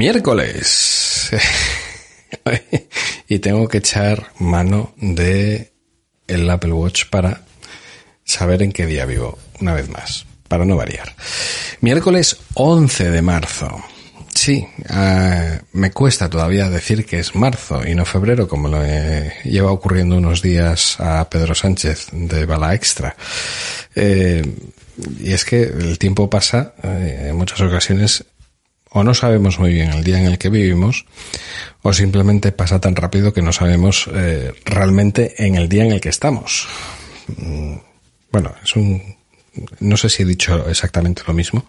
Miércoles. y tengo que echar mano de el Apple Watch para saber en qué día vivo, una vez más, para no variar. Miércoles 11 de marzo. Sí, uh, me cuesta todavía decir que es marzo y no febrero, como lo eh, lleva ocurriendo unos días a Pedro Sánchez de Bala Extra. Eh, y es que el tiempo pasa, eh, en muchas ocasiones o no sabemos muy bien el día en el que vivimos, o simplemente pasa tan rápido que no sabemos eh, realmente en el día en el que estamos. Mm, bueno, es un... No sé si he dicho exactamente lo mismo,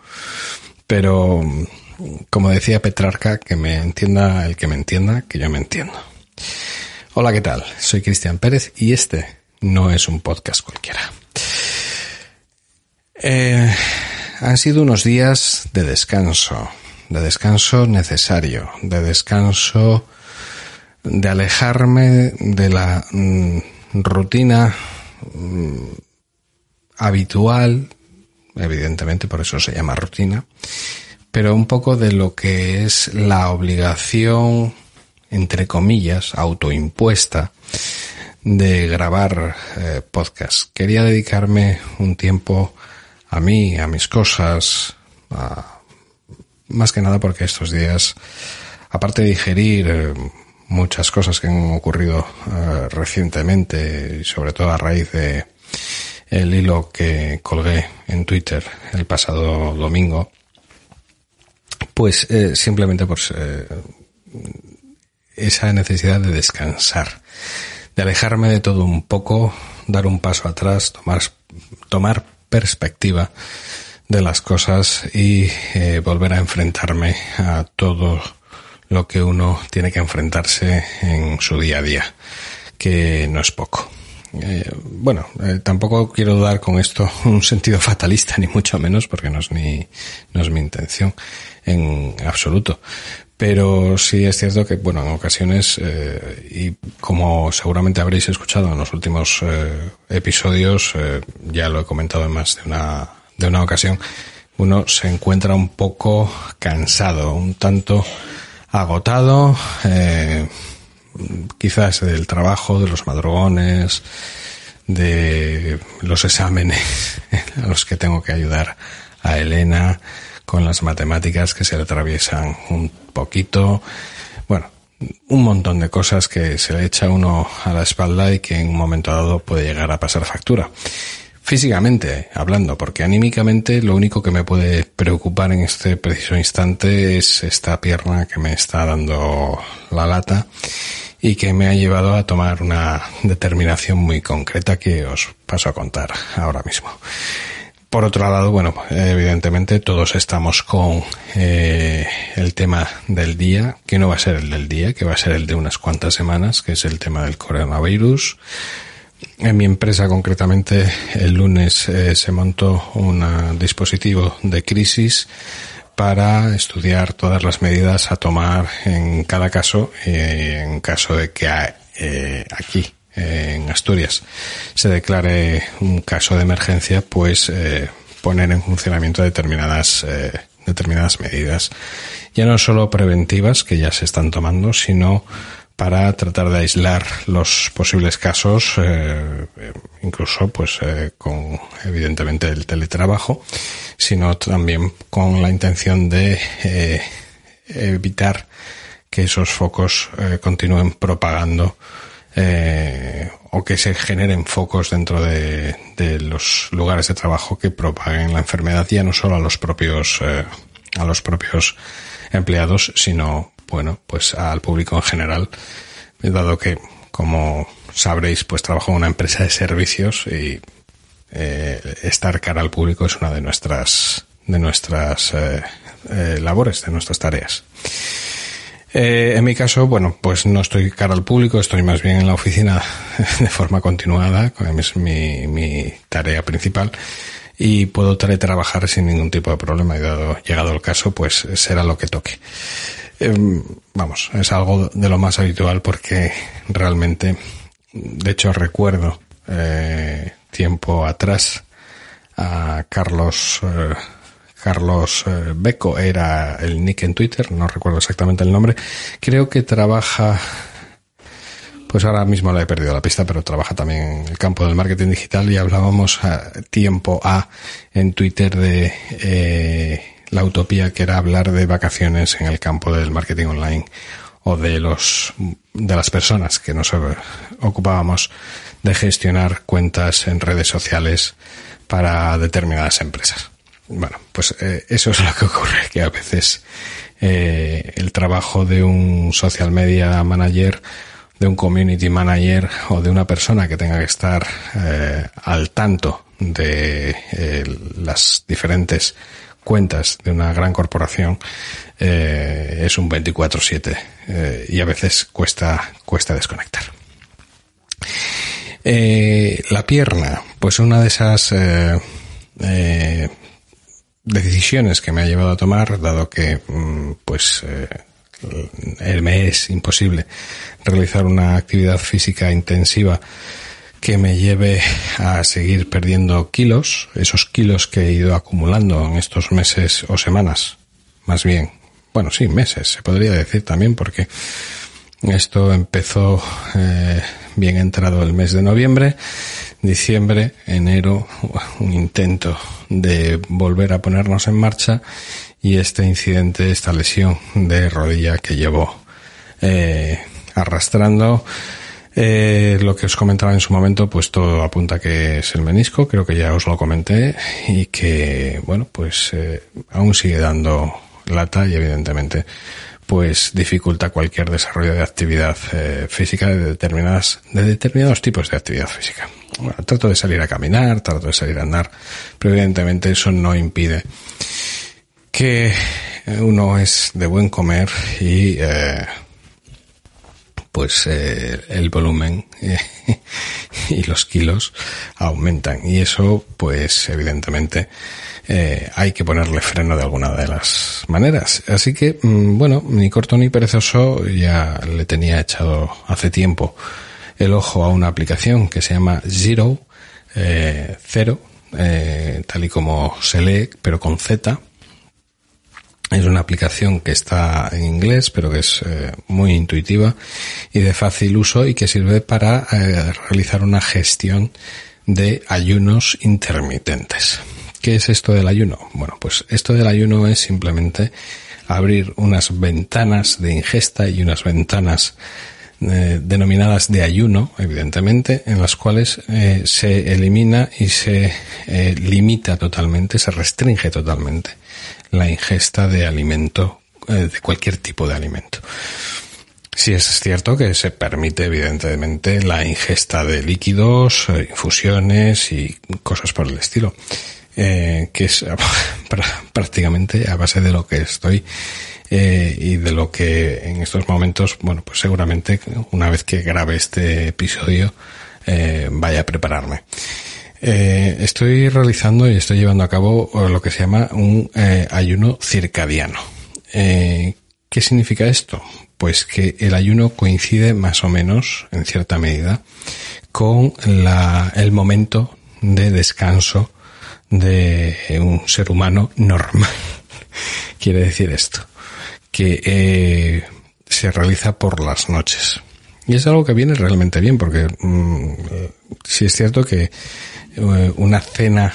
pero como decía Petrarca, que me entienda el que me entienda, que yo me entiendo. Hola, ¿qué tal? Soy Cristian Pérez y este no es un podcast cualquiera. Eh, han sido unos días de descanso, de descanso necesario, de descanso de alejarme de la mm, rutina mm, habitual, evidentemente por eso se llama rutina, pero un poco de lo que es la obligación, entre comillas, autoimpuesta, de grabar eh, podcast. Quería dedicarme un tiempo a mí, a mis cosas, a, más que nada porque estos días, aparte de digerir eh, muchas cosas que han ocurrido eh, recientemente, y sobre todo a raíz de el hilo que colgué en Twitter el pasado domingo, pues eh, simplemente eh, esa necesidad de descansar, de alejarme de todo un poco, dar un paso atrás, tomar, tomar perspectiva de las cosas y eh, volver a enfrentarme a todo lo que uno tiene que enfrentarse en su día a día, que no es poco. Eh, bueno, eh, tampoco quiero dar con esto un sentido fatalista, ni mucho menos, porque no es mi, no es mi intención en absoluto. Pero sí es cierto que, bueno, en ocasiones, y como seguramente habréis escuchado en los últimos episodios, ya lo he comentado en más de una, de una ocasión, uno se encuentra un poco cansado, un tanto agotado, eh, quizás del trabajo, de los madrugones, de los exámenes a los que tengo que ayudar a Elena, con las matemáticas que se le atraviesan un poquito. Bueno, un montón de cosas que se le echa uno a la espalda y que en un momento dado puede llegar a pasar factura. Físicamente hablando, porque anímicamente lo único que me puede preocupar en este preciso instante es esta pierna que me está dando la lata y que me ha llevado a tomar una determinación muy concreta que os paso a contar ahora mismo. Por otro lado, bueno, evidentemente todos estamos con eh, el tema del día, que no va a ser el del día, que va a ser el de unas cuantas semanas, que es el tema del coronavirus. En mi empresa concretamente el lunes eh, se montó un dispositivo de crisis para estudiar todas las medidas a tomar en cada caso, eh, en caso de que eh, aquí en Asturias se declare un caso de emergencia, pues eh, poner en funcionamiento determinadas eh, determinadas medidas, ya no solo preventivas que ya se están tomando, sino para tratar de aislar los posibles casos, eh, incluso pues eh, con evidentemente el teletrabajo, sino también con la intención de eh, evitar que esos focos eh, continúen propagando eh, o que se generen focos dentro de, de, los lugares de trabajo que propaguen la enfermedad ya no solo a los propios eh, a los propios empleados sino bueno pues al público en general dado que como sabréis pues trabajo en una empresa de servicios y eh, estar cara al público es una de nuestras de nuestras eh, eh, labores de nuestras tareas eh, en mi caso, bueno, pues no estoy cara al público, estoy más bien en la oficina de forma continuada, es mi, mi tarea principal, y puedo teletrabajar sin ningún tipo de problema, y dado, llegado el caso, pues será lo que toque. Eh, vamos, es algo de lo más habitual porque realmente, de hecho recuerdo eh, tiempo atrás a Carlos, eh, Carlos eh, Beco era el nick en Twitter, no recuerdo exactamente el nombre. Creo que trabaja, pues ahora mismo le he perdido la pista, pero trabaja también en el campo del marketing digital y hablábamos tiempo A en Twitter de eh, la utopía que era hablar de vacaciones en el campo del marketing online o de los de las personas que nos ocupábamos de gestionar cuentas en redes sociales para determinadas empresas. Bueno, pues eh, eso es lo que ocurre, que a veces eh, el trabajo de un social media manager, de un community manager o de una persona que tenga que estar eh, al tanto de las diferentes cuentas de una gran corporación es un 24/7 y a veces cuesta cuesta desconectar. la pierna, pues una de esas decisiones que me ha llevado a tomar, dado que mm, pues eh, me es imposible realizar una actividad física intensiva que me lleve a seguir perdiendo kilos, esos kilos que he ido acumulando en estos meses o semanas, más bien, bueno, sí, meses, se podría decir también, porque esto empezó eh, bien entrado el mes de noviembre, diciembre, enero, un intento de volver a ponernos en marcha y este incidente, esta lesión de rodilla que llevo eh, arrastrando. Eh, lo que os comentaba en su momento, pues todo apunta que es el menisco, creo que ya os lo comenté, y que, bueno, pues eh, aún sigue dando lata y evidentemente pues dificulta cualquier desarrollo de actividad eh, física de determinadas de determinados tipos de actividad física. Bueno, trato de salir a caminar, trato de salir a andar, pero evidentemente eso no impide que uno es de buen comer y eh, pues eh, el volumen y los kilos aumentan y eso pues evidentemente eh, hay que ponerle freno de alguna de las maneras. Así que, mm, bueno, ni corto ni perezoso ya le tenía echado hace tiempo el ojo a una aplicación que se llama Zero, eh, cero, eh, tal y como se lee, pero con Z. Es una aplicación que está en inglés, pero que es muy intuitiva y de fácil uso y que sirve para realizar una gestión de ayunos intermitentes. ¿Qué es esto del ayuno? Bueno, pues esto del ayuno es simplemente abrir unas ventanas de ingesta y unas ventanas eh, denominadas de ayuno, evidentemente, en las cuales eh, se elimina y se eh, limita totalmente, se restringe totalmente la ingesta de alimento, de cualquier tipo de alimento. Sí es cierto que se permite evidentemente la ingesta de líquidos, infusiones y cosas por el estilo que es prácticamente a base de lo que estoy eh, y de lo que en estos momentos, bueno, pues seguramente una vez que grabe este episodio eh, vaya a prepararme. Eh, estoy realizando y estoy llevando a cabo lo que se llama un ayuno circadiano. ¿Qué significa esto? Pues que el ayuno coincide más o menos, en cierta medida, con la, el momento de descanso de un ser humano normal. Quiere decir esto, que eh, se realiza por las noches. Y es algo que viene realmente bien, porque mm, si es cierto que eh, una cena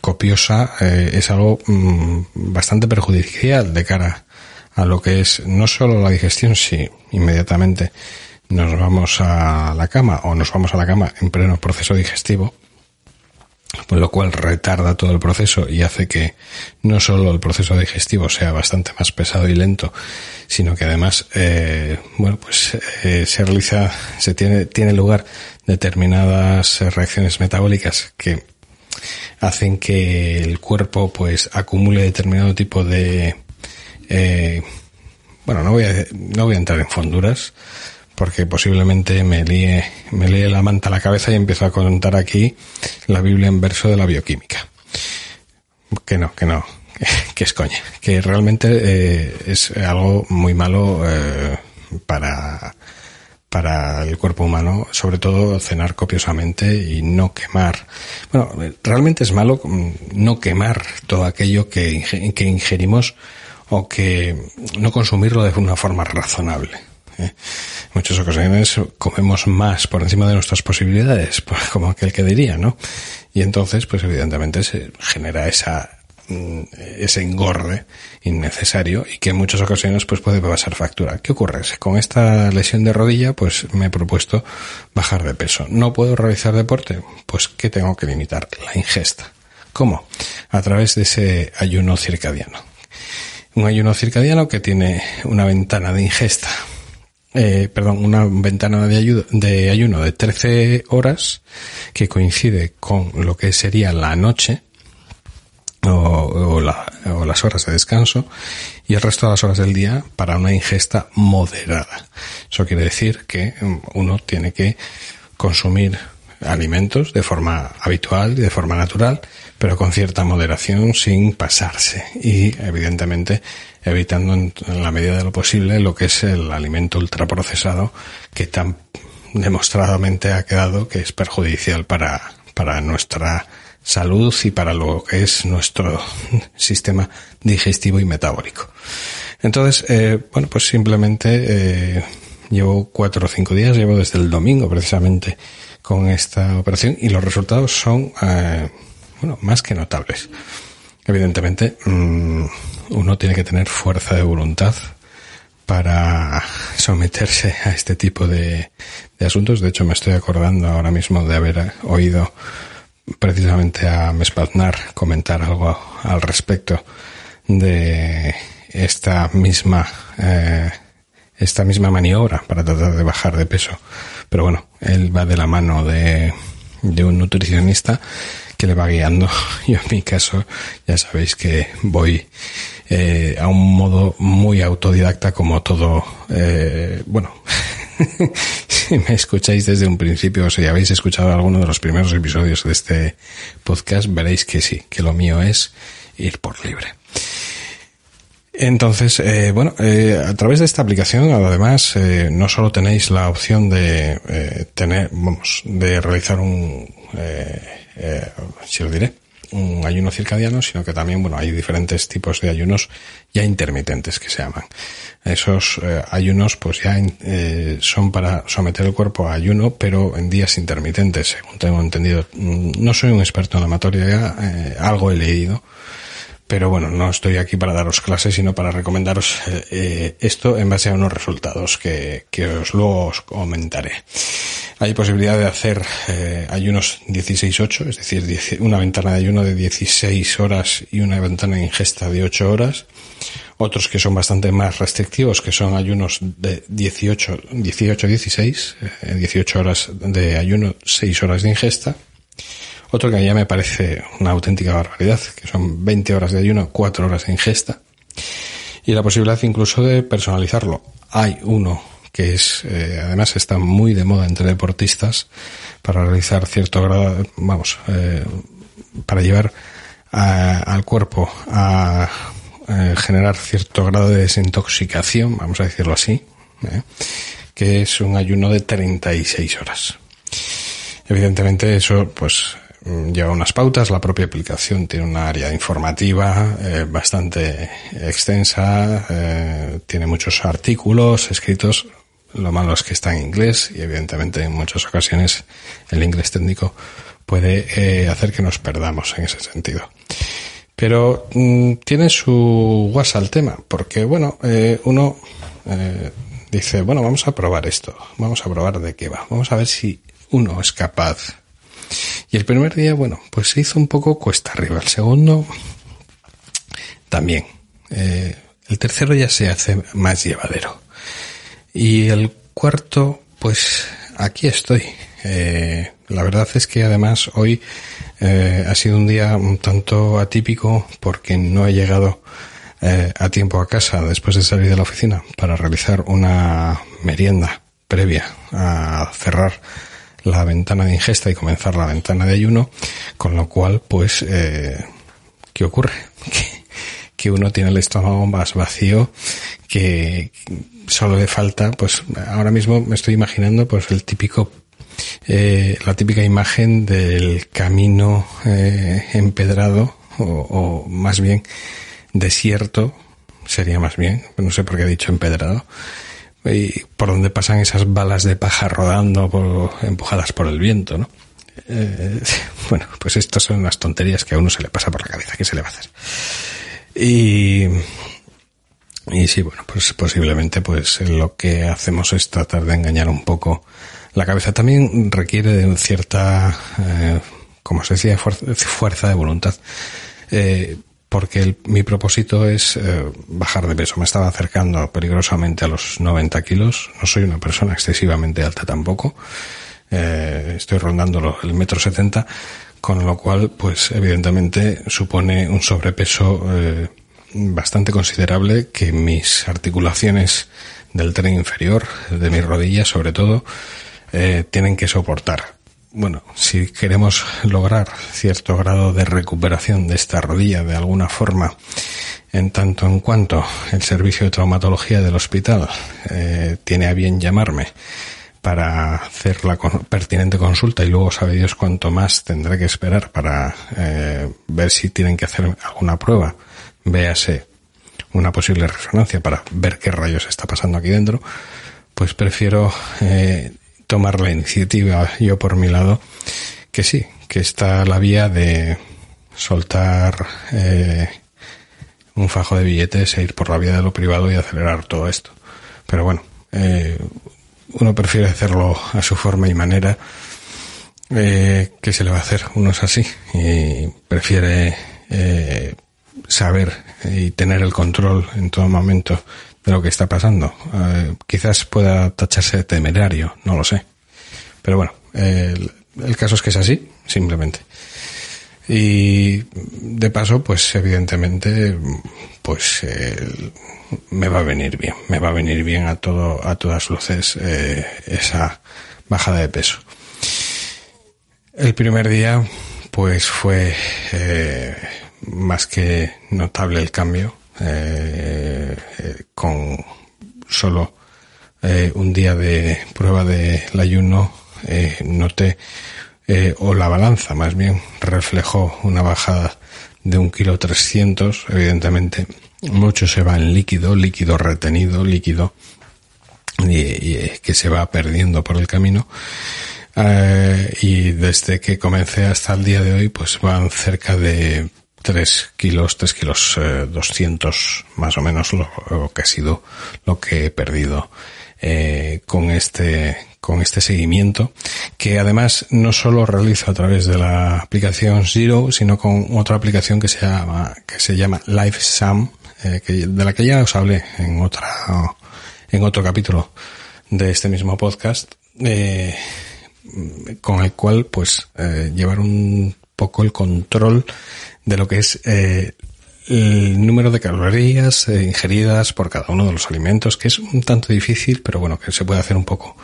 copiosa eh, es algo mm, bastante perjudicial de cara a lo que es no solo la digestión, si inmediatamente nos vamos a la cama o nos vamos a la cama en pleno proceso digestivo, lo cual retarda todo el proceso y hace que no solo el proceso digestivo sea bastante más pesado y lento, sino que además, eh, bueno, pues eh, se realiza, se tiene, tiene lugar determinadas reacciones metabólicas que hacen que el cuerpo pues acumule determinado tipo de, eh, bueno, no voy a, no voy a entrar en fonduras, porque posiblemente me líe, me líe la manta a la cabeza y empiezo a contar aquí la Biblia en verso de la bioquímica. Que no, que no, que es coña, que realmente eh, es algo muy malo eh, para, para el cuerpo humano, sobre todo cenar copiosamente y no quemar. Bueno, realmente es malo mm, no quemar todo aquello que, que ingerimos o que no consumirlo de una forma razonable. ¿Eh? En muchas ocasiones comemos más por encima de nuestras posibilidades, como aquel que diría, ¿no? Y entonces, pues evidentemente se genera esa Mm, ese engorde innecesario y que en muchas ocasiones pues puede pasar factura. ¿Qué ocurre? Con esta lesión de rodilla pues me he propuesto bajar de peso. ¿No puedo realizar deporte? Pues ¿qué tengo que limitar? La ingesta. ¿Cómo? A través de ese ayuno circadiano. Un ayuno circadiano que tiene una ventana de ingesta eh, perdón, una ventana de, ayuno de 13 horas que coincide con lo que sería la noche o, las horas de descanso y el resto de las horas del día para una ingesta moderada. Eso quiere decir que um, uno tiene que consumir alimentos de forma habitual y de forma natural, pero con cierta moderación sin pasarse y evidentemente evitando en, la medida de lo posible lo que es el alimento ultraprocesado que tan demostradamente ha quedado que es perjudicial para, para nuestra salud y para lo que es nuestro sistema digestivo y metabólico. Entonces, eh, bueno, pues simplemente eh, llevo cuatro o cinco días, llevo desde el domingo precisamente con esta operación y los resultados son, eh, bueno, más que notables. Evidentemente, mm, uno tiene que tener fuerza de voluntad para someterse a este tipo de, de asuntos. De hecho, me estoy acordando ahora mismo de haber oído precisamente a Mespaznar comentar algo al respecto de esta misma eh, esta misma maniobra para tratar de bajar de peso. Pero bueno, él va de la mano de, de un nutricionista que le va guiando. Yo en mi caso ya sabéis que voy eh, a un modo muy autodidacta como todo, eh, bueno, si me escucháis desde un principio o si habéis escuchado alguno de los primeros episodios de este podcast, veréis que sí, que lo mío es ir por libre. Entonces, eh, bueno, eh, a través de esta aplicación, además, eh, no solo tenéis la opción de eh, tener, vamos, de realizar un, si lo diré, un ayuno circadiano, sino que también, bueno, hay diferentes tipos de ayunos ya intermitentes que se llaman. Esos eh, ayunos, pues ya eh, son para someter el cuerpo a ayuno, pero en días intermitentes, según tengo entendido. Mm, no soy un experto en la materia, eh, algo he leído, pero bueno, no estoy aquí para daros clases, sino para recomendaros eh, eh, esto en base a unos resultados que, que os luego os comentaré. Hay posibilidad de hacer eh, ayunos 16-8, es decir, una ventana de ayuno de 16 horas y una ventana de ingesta de 8 horas. Otros que son bastante más restrictivos, que son ayunos de 18, 18-16, 18 horas de ayuno, 6 horas de ingesta otro que ya me parece una auténtica barbaridad, que son 20 horas de ayuno, 4 horas de ingesta. Y la posibilidad incluso de personalizarlo. Hay uno que es, eh, además está muy de moda entre deportistas para realizar cierto grado, vamos, eh, para llevar al cuerpo a, generar cierto grado de desintoxicación, vamos a decirlo así, ¿eh? que es un ayuno de 36 horas. Evidentemente eso, pues, Mm, lleva unas pautas, la propia aplicación tiene una área informativa eh, bastante extensa, eh, tiene muchos artículos escritos, lo malo es que está en inglés y evidentemente en muchas ocasiones el inglés técnico puede eh, hacer que nos perdamos en ese sentido. Pero mm, tiene su guasa al tema, porque bueno, uno dice, bueno, vamos a probar esto, vamos a probar de qué va, vamos a ver si uno es capaz y el primer día, bueno, pues se hizo un poco cuesta arriba. El segundo, también. Eh, el tercero ya se hace más llevadero. Y el cuarto, pues aquí estoy. Eh, la verdad es que además hoy eh, ha sido un día un tanto atípico porque no he llegado a tiempo a casa después de salir de la oficina para realizar una merienda previa a cerrar la ventana de ingesta y comenzar la ventana de ayuno, con lo cual, pues, eh, ¿qué ocurre? Que, que uno tiene el estómago más vacío que solo le falta, pues ahora mismo me estoy imaginando pues el típico eh, la típica imagen del camino eh, empedrado o, más bien desierto sería más bien no sé por qué he dicho empedrado y por donde pasan esas balas de paja rodando por, empujadas por el viento no eh, bueno pues estas son las tonterías que a uno se le pasa por la cabeza que se le va a hacer y y sí, bueno, pues posiblemente pues lo que hacemos es tratar de engañar un poco la cabeza. También requiere de cierta, eh, como se decía, fuerza, de voluntad. Eh, porque el, mi propósito es eh, bajar de peso. Me estaba acercando peligrosamente a los 90 kilos. No soy una persona excesivamente alta tampoco. Eh, estoy rondando el metro 70, con lo cual, pues evidentemente supone un sobrepeso eh, bastante considerable que mis articulaciones del tren inferior, de mis rodillas sobre todo, eh, tienen que soportar. Bueno, si queremos lograr cierto grado de recuperación de esta rodilla de alguna forma, en tanto en cuanto el servicio de traumatología del hospital eh, tiene a bien llamarme para hacer la pertinente consulta y luego sabe Dios cuánto más tendré que esperar para eh, ver si tienen que hacer alguna prueba véase una posible resonancia para ver qué rayos está pasando aquí dentro, pues prefiero eh, tomar la iniciativa yo por mi lado, que sí, que está la vía de soltar eh, un fajo de billetes e ir por la vía de lo privado y acelerar todo esto. Pero bueno, eh, uno prefiere hacerlo a su forma y manera. Eh, ¿Qué se le va a hacer? Uno es así y prefiere eh, saber y tener el control en todo momento de lo que está pasando. Eh, quizás pueda tacharse de temerario, no lo sé. Pero bueno, el, el caso es que es así, simplemente. Y de paso, pues evidentemente, pues me va a venir bien, me va a venir bien a todo, a todas luces eh, esa bajada de peso. El primer día, pues fue eh, más que notable el cambio, eh, eh, con solo eh, un día de prueba del ayuno, eh, noté, eh, o la balanza más bien, reflejó una bajada de un kilo trescientos, evidentemente, mucho se va en líquido, líquido retenido, líquido y, y, que se va perdiendo por el camino. Uh, y desde que comencé hasta el día de hoy, pues van cerca de 3 kilos, 3 kilos eh, 200 más o menos lo, que ha sido lo que he perdido eh, con este con este seguimiento que además no solo realizo a través de la aplicación Zero sino con otra aplicación que se llama que se llama LifeSum eh, que, de la que ya os hablé en otra en otro capítulo de este mismo podcast eh, con el cual pues eh, llevar un poco el control de lo que es eh, el número de calorías eh, ingeridas por cada uno de los alimentos, que es un tanto difícil, pero bueno, que se puede hacer un poco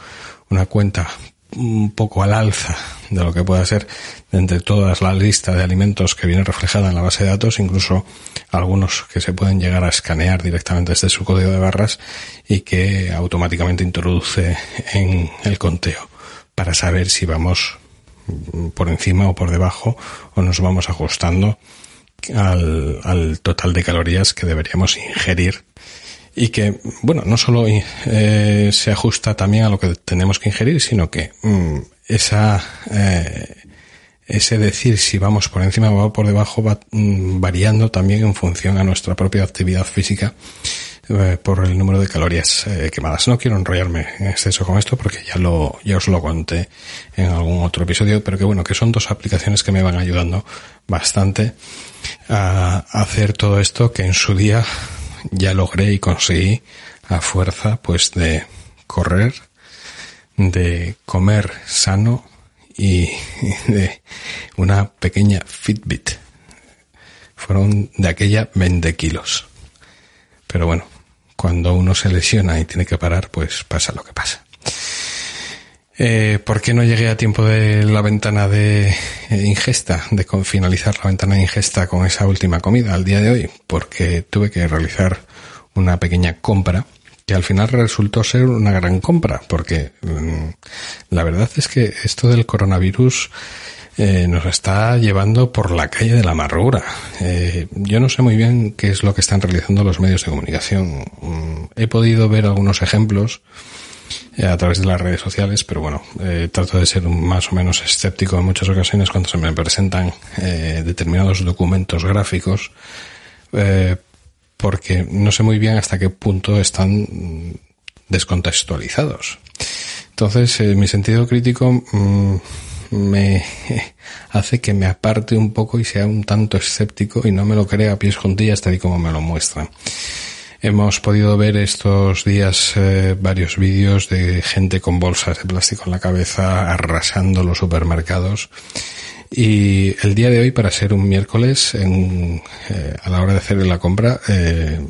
una cuenta un poco al alza de lo que pueda ser entre todas la lista de alimentos que viene reflejada en la base de datos, incluso algunos que se pueden llegar a escanear directamente desde su código de barras y que automáticamente introduce en el conteo para saber si vamos por encima o por debajo o nos vamos ajustando al, al total de calorías que deberíamos ingerir. Y que, bueno, no solo eh, se ajusta también a lo que tenemos que ingerir, sino que mmm, esa, eh, ese decir si vamos por encima o por debajo va mmm, variando también en función a nuestra propia actividad física eh, por el número de calorías eh, quemadas. No quiero enrollarme en exceso con esto porque ya lo, ya os lo conté en algún otro episodio, pero que bueno, que son dos aplicaciones que me van ayudando bastante a hacer todo esto que en su día ya logré y conseguí a fuerza pues de correr, de comer sano y de una pequeña Fitbit. Fueron de aquella 20 kilos. Pero bueno, cuando uno se lesiona y tiene que parar, pues pasa lo que pasa. Eh, ¿Por qué no llegué a tiempo de la ventana de eh, ingesta, de finalizar la ventana de ingesta con esa última comida al día de hoy? Porque tuve que realizar una pequeña compra que al final resultó ser una gran compra, porque mm, la verdad es que esto del coronavirus eh, nos está llevando por la calle de la amargura. Eh, yo no sé muy bien qué es lo que están realizando los medios de comunicación. Mm, he podido ver algunos ejemplos eh, a través de las redes sociales, pero bueno, trato de ser más o menos escéptico en muchas ocasiones cuando se me presentan determinados documentos gráficos, porque no sé muy bien hasta qué punto están descontextualizados. Entonces, mi sentido crítico mm, me hace que me aparte un poco y sea un tanto escéptico y no me lo crea a pies juntillas tal y como me lo muestran. Hemos podido ver estos días eh, varios vídeos de gente con bolsas de plástico en la cabeza arrasando los supermercados. Y el día de hoy, para ser un miércoles, en, eh, a la hora de hacer la compra, eh,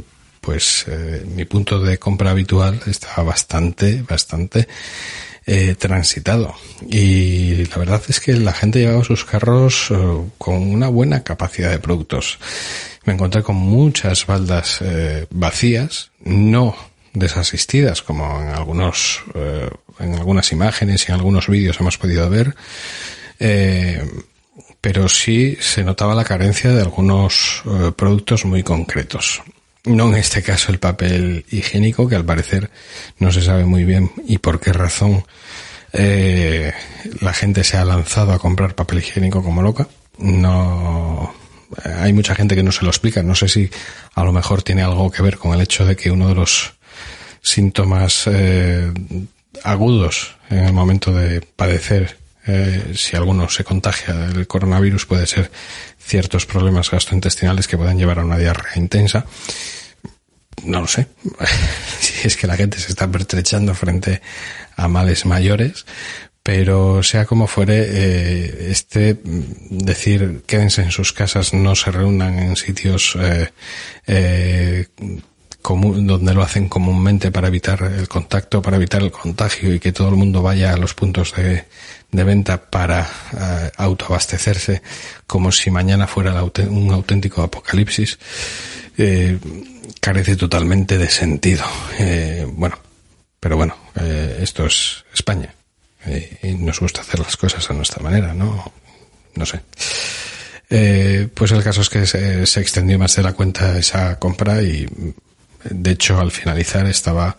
pues mi punto de compra habitual está bastante, bastante eh, transitado. Y la verdad es que la gente llevaba sus carros eh, con una buena capacidad de productos. Me encontré con muchas baldas eh, vacías, no desasistidas como en algunos, en algunas imágenes y en algunos vídeos hemos podido ver. pero sí se notaba la carencia de algunos productos muy concretos. No en este caso el papel higiénico, que al parecer no se sabe muy bien y por qué razón eh, la gente se ha lanzado a comprar papel higiénico como loca. No, hay mucha gente que no se lo explica. No sé si a lo mejor tiene algo que ver con el hecho de que uno de los síntomas eh, agudos en el momento de padecer, eh, si alguno se contagia del coronavirus, puede ser ciertos problemas gastrointestinales que puedan llevar a una diarrea intensa no lo sé, si es que la gente se está pertrechando frente a males mayores, pero sea como fuere, eh, este decir quédense en sus casas, no se reúnan en sitios eh, eh, donde lo hacen comúnmente para evitar el contacto, para evitar el contagio y que todo el mundo vaya a los puntos de, de venta para autoabastecerse como si mañana fuera un auténtico apocalipsis carece totalmente de sentido. Eh, bueno, pero bueno, eh, esto es España. Eh, y nos gusta hacer las cosas a nuestra manera, ¿no? No sé. pues el caso es que se, se, extendió más de la cuenta esa compra y de hecho al finalizar estaba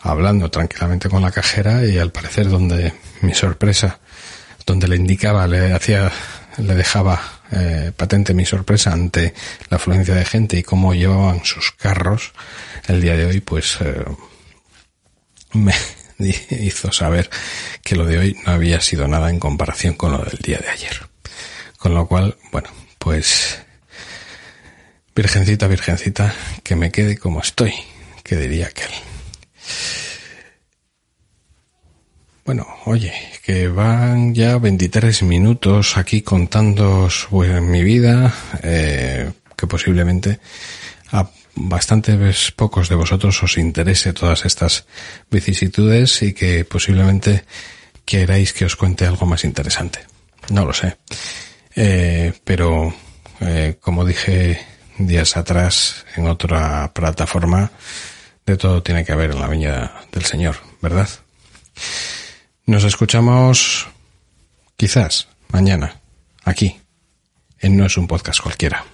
hablando tranquilamente con la cajera y al parecer donde mi sorpresa, donde le indicaba, le hacía, le dejaba eh, patente mi sorpresa ante la afluencia de gente y cómo llevaban sus carros el día de hoy, pues eh, me hizo saber que lo de hoy no había sido nada en comparación con lo del día de ayer. Con lo cual, bueno, pues virgencita, virgencita, que me quede como estoy, que diría aquel. Bueno, oye, que van ya 23 minutos aquí contando pues, mi vida, eh, que posiblemente a bastantes pocos de vosotros os interese todas estas vicisitudes y que posiblemente queráis que os cuente algo más interesante. No lo sé. Eh, pero, eh, como dije días atrás en otra plataforma, de todo tiene que haber en la viña del Señor, ¿verdad? Nos escuchamos quizás mañana, aquí, en No es un podcast cualquiera.